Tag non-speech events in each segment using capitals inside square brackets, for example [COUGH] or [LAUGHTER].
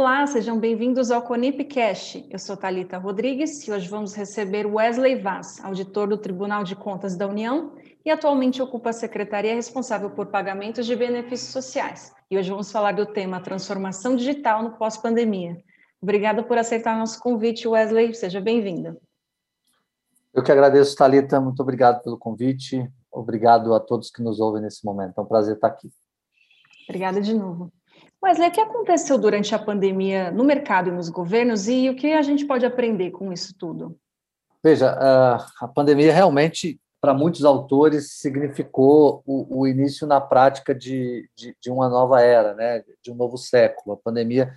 Olá, sejam bem-vindos ao Conipcast. Eu sou Talita Rodrigues e hoje vamos receber Wesley Vaz, auditor do Tribunal de Contas da União e atualmente ocupa a secretaria responsável por pagamentos de benefícios sociais. E hoje vamos falar do tema transformação digital no pós-pandemia. Obrigada por aceitar nosso convite, Wesley. Seja bem-vindo. Eu que agradeço, Talita. Muito obrigado pelo convite. Obrigado a todos que nos ouvem nesse momento. É um prazer estar aqui. Obrigada de novo. Wesley, o que aconteceu durante a pandemia no mercado e nos governos e o que a gente pode aprender com isso tudo? Veja, a pandemia realmente, para muitos autores, significou o, o início na prática de, de, de, uma nova era, né? de um novo século. A pandemia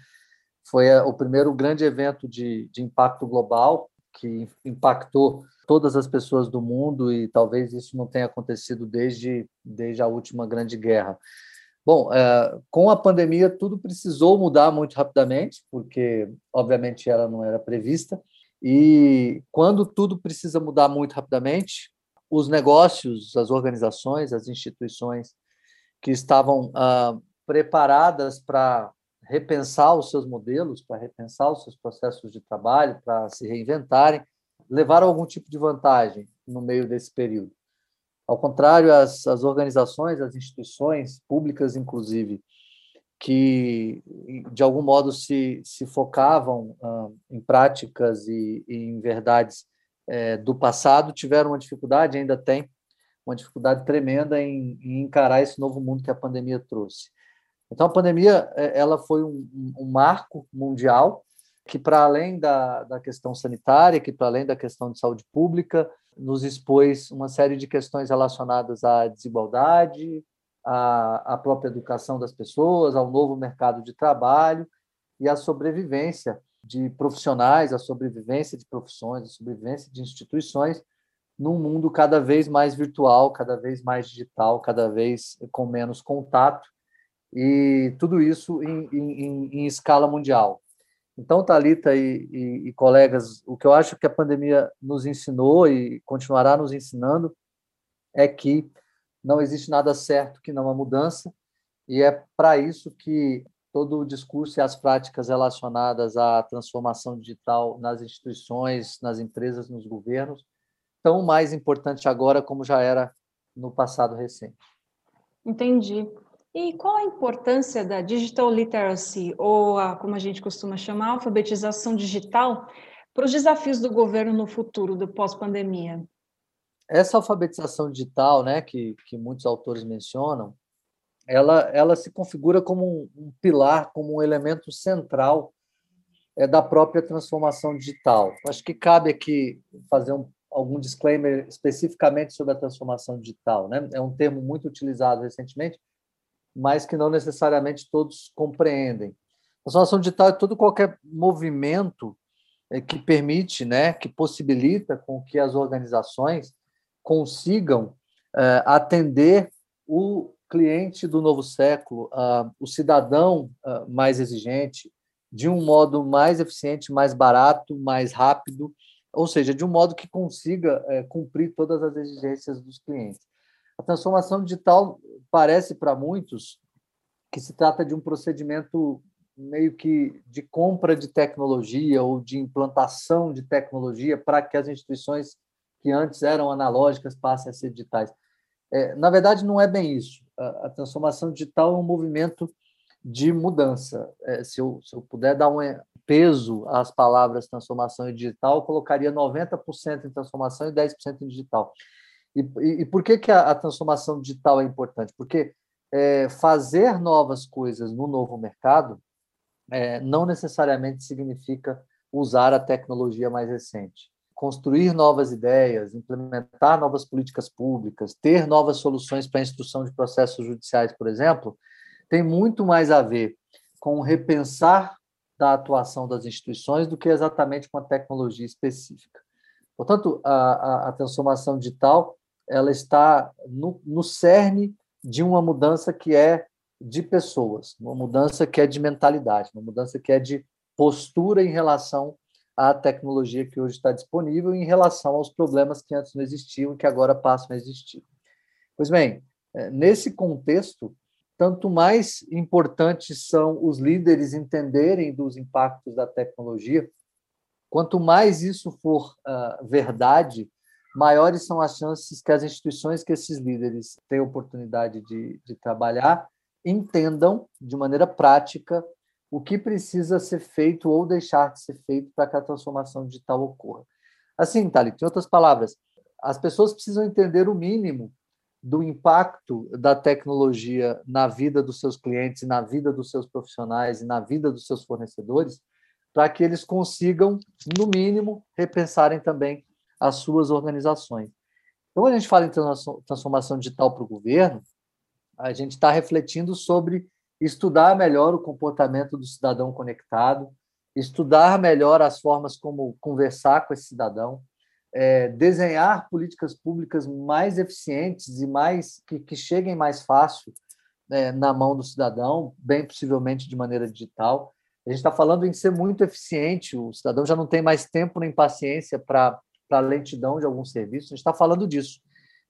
foi o primeiro grande evento de, de impacto global que impactou todas as pessoas do mundo e talvez isso não tenha acontecido desde, desde a última grande guerra. Bom, é, com a pandemia, tudo precisou mudar muito rapidamente, porque, obviamente, ela não era prevista. E quando tudo precisa mudar muito rapidamente, os negócios, as organizações, as instituições que estavam ah, preparadas para repensar os seus modelos, para repensar os seus processos de trabalho, para se reinventarem, levaram algum tipo de vantagem no meio desse período. Ao contrário, as, as organizações, as instituições públicas, inclusive, que de algum modo se, se focavam ah, em práticas e, e em verdades é, do passado, tiveram uma dificuldade, ainda tem uma dificuldade tremenda em, em, encarar esse novo mundo que a pandemia trouxe. Então, a pandemia é, ela foi um, um marco mundial que, para além da, da questão sanitária, que, para além da questão de saúde pública, nos expôs uma série de questões relacionadas à desigualdade, à, à própria educação das pessoas, ao novo mercado de trabalho e à sobrevivência de profissionais, a sobrevivência de profissões, a sobrevivência de instituições num mundo cada vez mais virtual, cada vez mais digital, cada vez com menos contato, e tudo isso em, em, em escala mundial. Então, Talita e, e, e, colegas, o que eu acho que a pandemia nos ensinou e continuará nos ensinando é que não existe nada certo que não a mudança, e é para isso que todo o discurso e as práticas relacionadas à transformação digital nas instituições, nas empresas, nos governos, tão mais importante agora como já era no passado recente. Entendi. E qual a importância da digital literacy, ou a, como a gente costuma chamar, alfabetização digital, para os desafios do governo no futuro, do pós-pandemia? Essa alfabetização digital, né, que, que muitos autores mencionam, ela, ela se configura como um, um pilar, como um elemento central é, da própria transformação digital. Acho que cabe aqui fazer um, algum disclaimer especificamente sobre a transformação digital. Né? É um termo muito utilizado recentemente, mas que não necessariamente todos compreendem. A transformação digital é todo qualquer movimento é, que permite, né, que possibilita com que as organizações consigam é, atender o cliente do novo século, o cidadão mais exigente, de um modo mais eficiente, mais barato, mais rápido, ou seja, de um modo que consiga cumprir todas as exigências dos clientes. A transformação digital parece para muitos que se trata de um procedimento meio que de compra de tecnologia ou de implantação de tecnologia para que as instituições que antes eram analógicas passem a ser digitais. É, na verdade, não é bem isso. A, a, transformação digital é um movimento de mudança. É, se, eu, se eu puder dar um peso às palavras transformação digital, eu colocaria 90% em transformação e 10% em digital. E, e, por que, que a, a, transformação digital é importante? Porque é, fazer novas coisas no novo mercado é, não necessariamente significa usar a tecnologia mais recente. Construir novas ideias, implementar novas políticas públicas, ter novas soluções para a instrução de processos judiciais, por exemplo, tem muito mais a ver com repensar da atuação das instituições do que exatamente com a tecnologia específica. Portanto, a, a, a transformação digital ela está no, no cerne de uma mudança que é de pessoas, uma mudança que é de mentalidade, uma mudança que é de postura em relação à tecnologia que hoje está disponível, em relação aos problemas que antes não existiam e que agora passam a existir. Pois bem, é, nesse contexto, tanto mais importantes são os líderes entenderem dos impactos da tecnologia, quanto mais isso for uh, verdade, maiores são as chances que as instituições que esses líderes têm oportunidade de, de trabalhar entendam de maneira prática o que precisa ser feito ou deixar de ser feito para que a transformação digital ocorra. Assim, Thalita, em outras palavras, as pessoas precisam entender o mínimo do impacto da tecnologia na vida dos seus clientes, na vida dos seus profissionais e na vida dos seus fornecedores, para que eles consigam, no mínimo, repensarem também as suas organizações. Então, quando a gente fala em transformação digital para o governo, a gente está refletindo sobre estudar melhor o comportamento do cidadão conectado, estudar melhor as formas como conversar com esse cidadão, é, desenhar políticas públicas mais eficientes e mais que, que cheguem mais fácil é, na mão do cidadão, bem possivelmente de maneira digital. A gente está falando em ser muito eficiente, o cidadão já não tem mais tempo nem paciência para a lentidão de algum serviço, a gente está falando disso.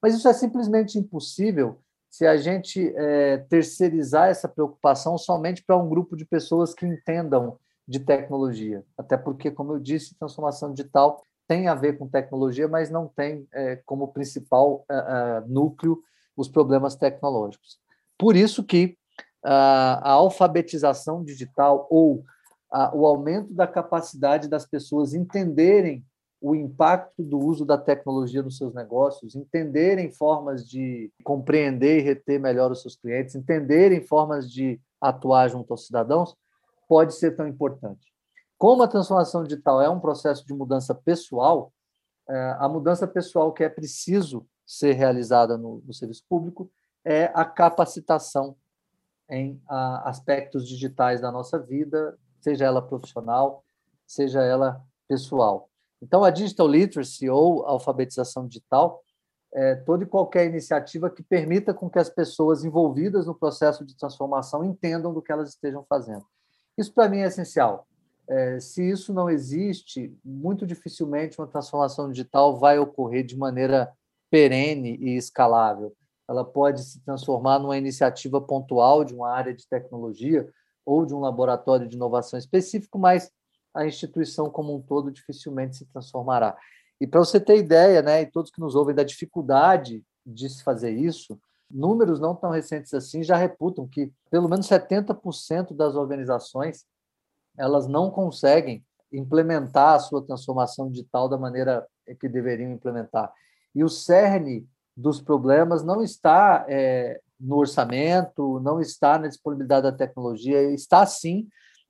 Mas isso é simplesmente impossível se a gente é, terceirizar essa preocupação somente para um grupo de pessoas que entendam de tecnologia. Até porque, como eu disse, transformação digital tem a ver com tecnologia, mas não tem é, como principal é, é núcleo os problemas tecnológicos. Por isso que a, alfabetização digital ou o aumento da capacidade das pessoas entenderem o impacto do uso da tecnologia nos seus negócios, entenderem formas de compreender e reter melhor os seus clientes, entenderem formas de atuar junto aos cidadãos, pode ser tão importante. Como a transformação digital é um processo de mudança pessoal, é, a mudança pessoal que é preciso ser realizada no, no serviço público é a capacitação em a, aspectos digitais da nossa vida, seja ela profissional, seja ela pessoal. Então, a digital literacy ou alfabetização digital é toda e qualquer iniciativa que permita com que as pessoas envolvidas no processo de transformação entendam do que elas estejam fazendo. Isso, para mim, é essencial. É, se isso não existe, muito dificilmente uma transformação digital vai ocorrer de maneira perene e escalável. Ela pode se transformar numa iniciativa pontual de uma área de tecnologia ou de um laboratório de inovação específico, mas a instituição como um todo dificilmente se transformará. E para você ter ideia, né, e todos que nos ouvem da dificuldade de se fazer isso, números não tão recentes assim já reputam que pelo menos 70% das organizações elas não conseguem implementar a sua transformação digital da maneira que deveriam implementar. E o cerne dos problemas não está é, no orçamento, não está na disponibilidade da tecnologia, está sim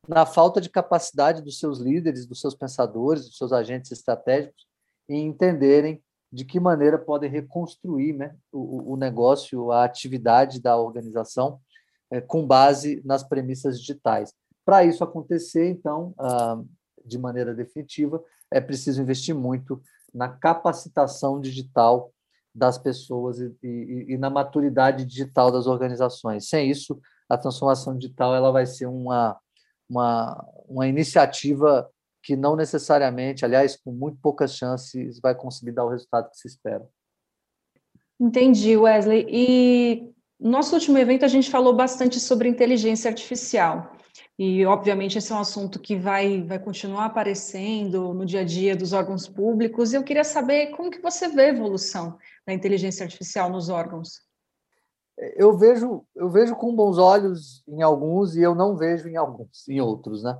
na falta de capacidade dos seus líderes, dos seus pensadores, dos seus agentes estratégicos em entenderem de que maneira podem reconstruir né, o, o negócio, a atividade da organização é, com base nas premissas digitais. Para isso acontecer, então, ah, de maneira definitiva, é preciso investir muito na capacitação digital das pessoas e, e, e, na maturidade digital das organizações. Sem isso, a transformação digital ela vai ser uma, uma, uma iniciativa que não necessariamente, aliás, com muito poucas chances, vai conseguir dar o resultado que se espera. Entendi, Wesley. E no nosso último evento a gente falou bastante sobre inteligência artificial. E, obviamente, esse é um assunto que vai, vai continuar aparecendo no dia a dia dos órgãos públicos. E eu queria saber como que você vê a evolução da inteligência artificial nos órgãos. Eu vejo, eu vejo com bons olhos em alguns e eu não vejo em alguns, em outros, né?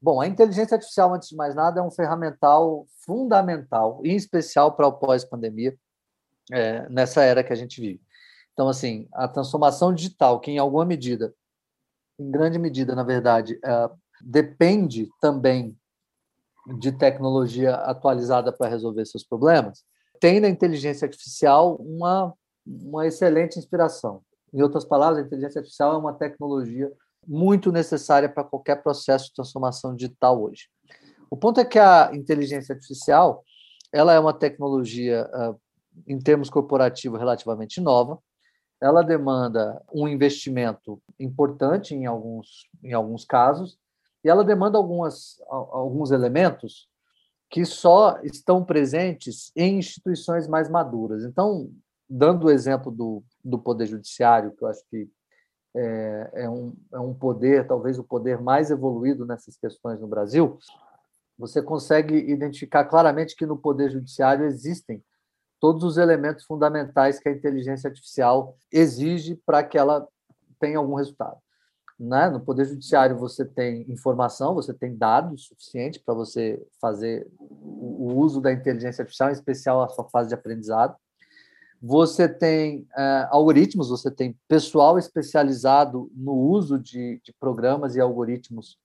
Bom, a inteligência artificial, antes de mais nada, é um ferramental fundamental, em especial para o pós-pandemia, é, nessa era que a gente vive. Então, assim, a transformação digital, que em alguma medida em grande medida, na verdade, é, depende também de tecnologia atualizada para resolver seus problemas, tem na inteligência artificial uma, uma excelente inspiração. Em outras palavras, a inteligência artificial é uma tecnologia muito necessária para qualquer processo de transformação digital hoje. O ponto é que a inteligência artificial ela é uma tecnologia, ah, em termos corporativos, relativamente nova, ela demanda um investimento importante em alguns, em alguns casos, e ela demanda algumas, alguns elementos que só estão presentes em instituições mais maduras. Então, dando o exemplo do, do Poder Judiciário, que eu acho que é, é, um, é um poder, talvez o poder mais evoluído nessas questões no Brasil, você consegue identificar claramente que no Poder Judiciário existem todos os elementos fundamentais que a inteligência artificial exige para que ela tenha algum resultado. Né? No Poder Judiciário, você tem informação, você tem dados suficientes para você fazer o uso da inteligência artificial, em especial a sua fase de aprendizado. Você tem uh, algoritmos, você tem pessoal especializado no uso de, de programas e algoritmos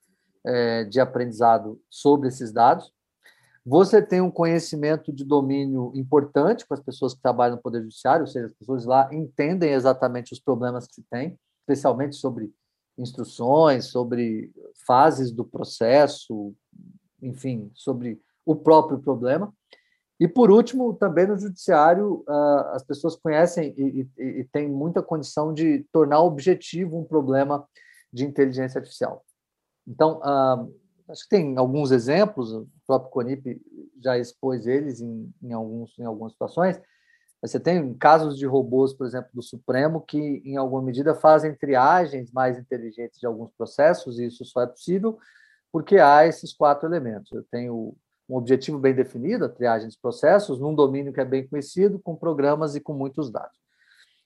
uh, de aprendizado sobre esses dados. Você tem um conhecimento de domínio importante com as pessoas que trabalham no Poder Judiciário, ou seja, as pessoas lá entendem exatamente os problemas que se tem, especialmente sobre instruções, sobre fases do processo, enfim, sobre o próprio problema. E, por último, também no judiciário, uh, as pessoas conhecem e, e, e têm muita condição de tornar objetivo um problema de inteligência artificial. Então, uh, acho que tem alguns exemplos, o próprio Conip já expôs eles em, em, alguns, em algumas situações. Você tem casos de robôs, por exemplo, do Supremo, que, em alguma medida, fazem triagens mais inteligentes de alguns processos, e isso só é possível porque há esses quatro elementos. Eu tenho um objetivo bem definido, a triagem dos processos, num domínio que é bem conhecido, com programas e com muitos dados.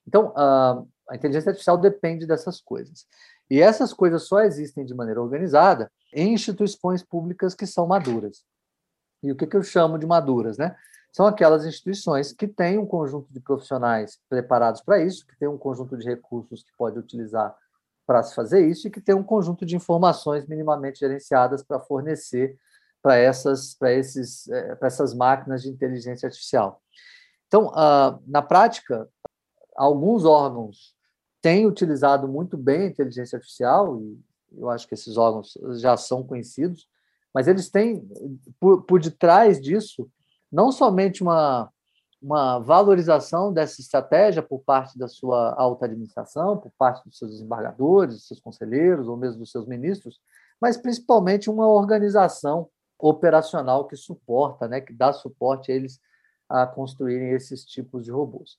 Então, a inteligência artificial depende dessas coisas. E essas coisas só existem de maneira organizada em instituições públicas que são maduras. E o que, eu chamo de maduras? Né? São aquelas instituições que têm um conjunto de profissionais preparados para isso, que têm um conjunto de recursos que pode utilizar para se fazer isso e que tem um conjunto de informações minimamente gerenciadas para fornecer para essas, para esses, para essas máquinas de inteligência artificial. Então, na prática, alguns órgãos têm utilizado muito bem a inteligência artificial, e eu acho que esses órgãos já são conhecidos, mas eles têm, por, por detrás disso, não somente uma, uma valorização dessa estratégia por parte da sua alta administração, por parte dos seus desembargadores, dos seus conselheiros ou mesmo dos seus ministros, mas principalmente uma organização operacional que suporta, né, que dá suporte a eles a construírem esses tipos de robôs.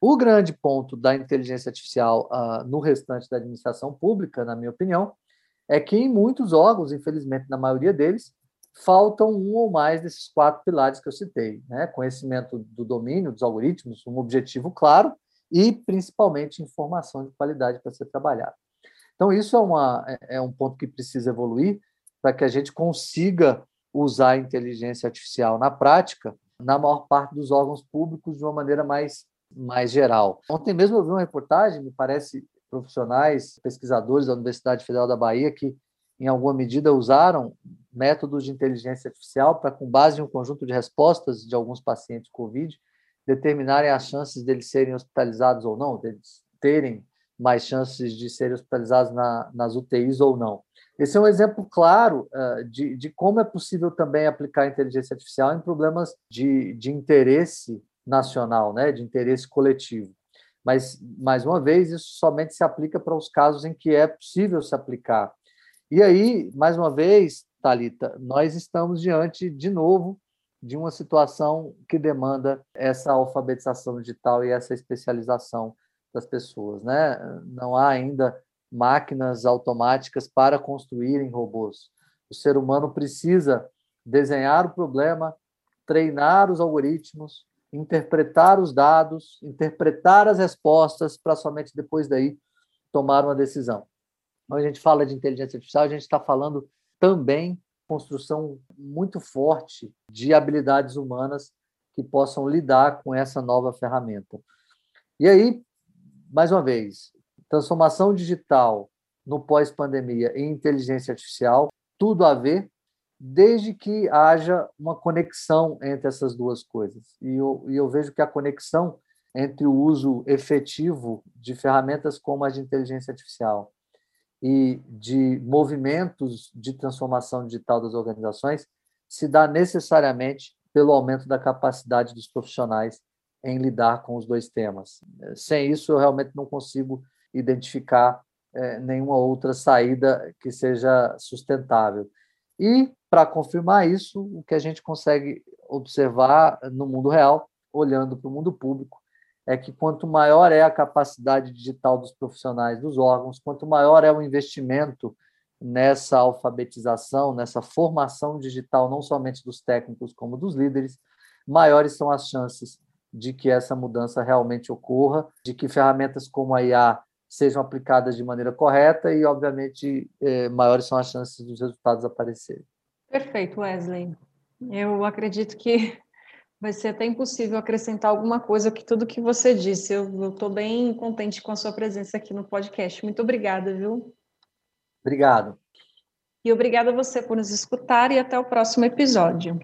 O grande ponto da inteligência artificial uh, no restante da administração pública, na minha opinião, é que em muitos órgãos, infelizmente na maioria deles, faltam um ou mais desses quatro pilares que eu citei: né? conhecimento do domínio, dos algoritmos, um objetivo claro e, principalmente, informação de qualidade para ser trabalhada. Então, isso é, uma, é, é um ponto que precisa evoluir para que a gente consiga usar a inteligência artificial na prática na maior parte dos órgãos públicos de uma maneira mais, mais geral. Ontem mesmo eu vi uma reportagem, me parece, profissionais, pesquisadores da Universidade Federal da Bahia, que em alguma medida usaram métodos de inteligência artificial para, com base em um conjunto de respostas de alguns pacientes COVID, determinarem as chances deles serem hospitalizados ou não, deles terem mais chances de serem hospitalizados na, nas UTIs ou não. Esse é um exemplo claro uh, de, de como é possível também aplicar a inteligência artificial em problemas de, de interesse nacional, né, de interesse coletivo. Mas, mais uma vez, isso somente se aplica para os casos em que é possível se aplicar. E aí, mais uma vez, Talita, nós estamos diante, de novo, de uma situação que demanda essa alfabetização digital e essa especialização das pessoas. Né? Não há ainda máquinas automáticas para construírem robôs. O ser humano precisa desenhar o problema, treinar os algoritmos, interpretar os dados, interpretar as respostas para somente depois daí tomar uma decisão. Quando a gente fala de inteligência artificial, a gente está falando também construção muito forte de habilidades humanas que possam lidar com essa nova ferramenta. E aí, mais uma vez, transformação digital no pós-pandemia e inteligência artificial, tudo a ver, desde que haja uma conexão entre essas duas coisas. E eu, e eu vejo que a conexão entre o uso efetivo de ferramentas como a de inteligência artificial e de movimentos de transformação digital das organizações se dá necessariamente pelo aumento da capacidade dos profissionais em lidar com os dois temas. Sem isso, eu realmente não consigo identificar é, nenhuma outra saída que seja sustentável. E, para confirmar isso, o que a gente consegue observar no mundo real, olhando para o mundo público, é que quanto maior é a capacidade digital dos profissionais dos órgãos, quanto maior é o investimento nessa alfabetização, nessa formação digital, não somente dos técnicos, como dos líderes, maiores são as chances de que essa mudança realmente ocorra, de que ferramentas como a IA sejam aplicadas de maneira correta e, obviamente, eh, maiores são as chances dos resultados aparecerem. Perfeito, Wesley. Eu acredito que [LAUGHS] vai ser até impossível acrescentar alguma coisa que tudo que você disse. Eu estou bem contente com a sua presença aqui no podcast. Muito obrigada, viu? Obrigado. E obrigada a você por nos escutar e até o próximo episódio.